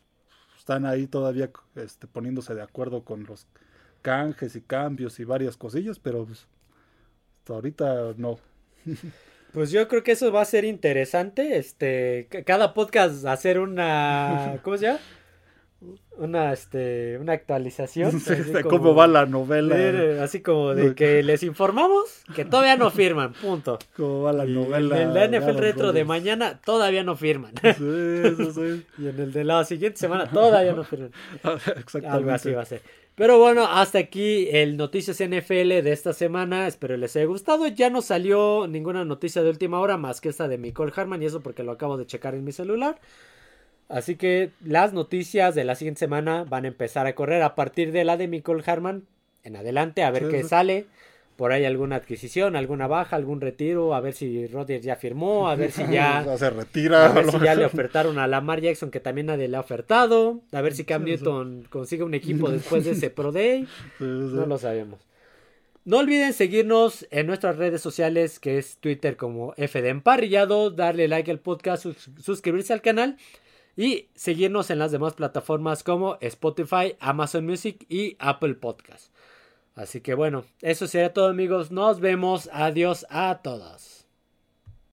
Speaker 2: están ahí todavía este, poniéndose de acuerdo con los canjes y cambios y varias cosillas, pero pues, hasta ahorita no.
Speaker 1: Pues yo creo que eso va a ser interesante. Este, cada podcast hacer una, ¿cómo se llama? Una, este, una actualización.
Speaker 2: de cómo va la novela.
Speaker 1: así como de que les informamos que todavía no firman, punto.
Speaker 2: Cómo va la novela.
Speaker 1: En el NFL Retro de mañana todavía no firman. y en el de la siguiente semana todavía no firman. Exactamente. Algo así va a ser. Pero bueno, hasta aquí el Noticias NFL de esta semana. Espero les haya gustado. Ya no salió ninguna noticia de última hora más que esta de Nicole Harman y eso porque lo acabo de checar en mi celular. Así que las noticias de la siguiente semana van a empezar a correr a partir de la de Nicole Harman en adelante, a ver qué sale. Por ahí alguna adquisición, alguna baja, algún retiro, a ver si Rodgers ya firmó, a ver si ya
Speaker 2: se retira,
Speaker 1: a ver si ya le ofertaron a Lamar Jackson que también nadie le ha ofertado, a ver si Cam Newton consigue un equipo después de ese Pro Day. No lo sabemos. No olviden seguirnos en nuestras redes sociales, que es Twitter como F de Emparrillado, darle like al podcast, suscribirse al canal y seguirnos en las demás plataformas como Spotify, Amazon Music y Apple Podcast. Así que bueno, eso sería todo amigos. Nos vemos. Adiós a todos.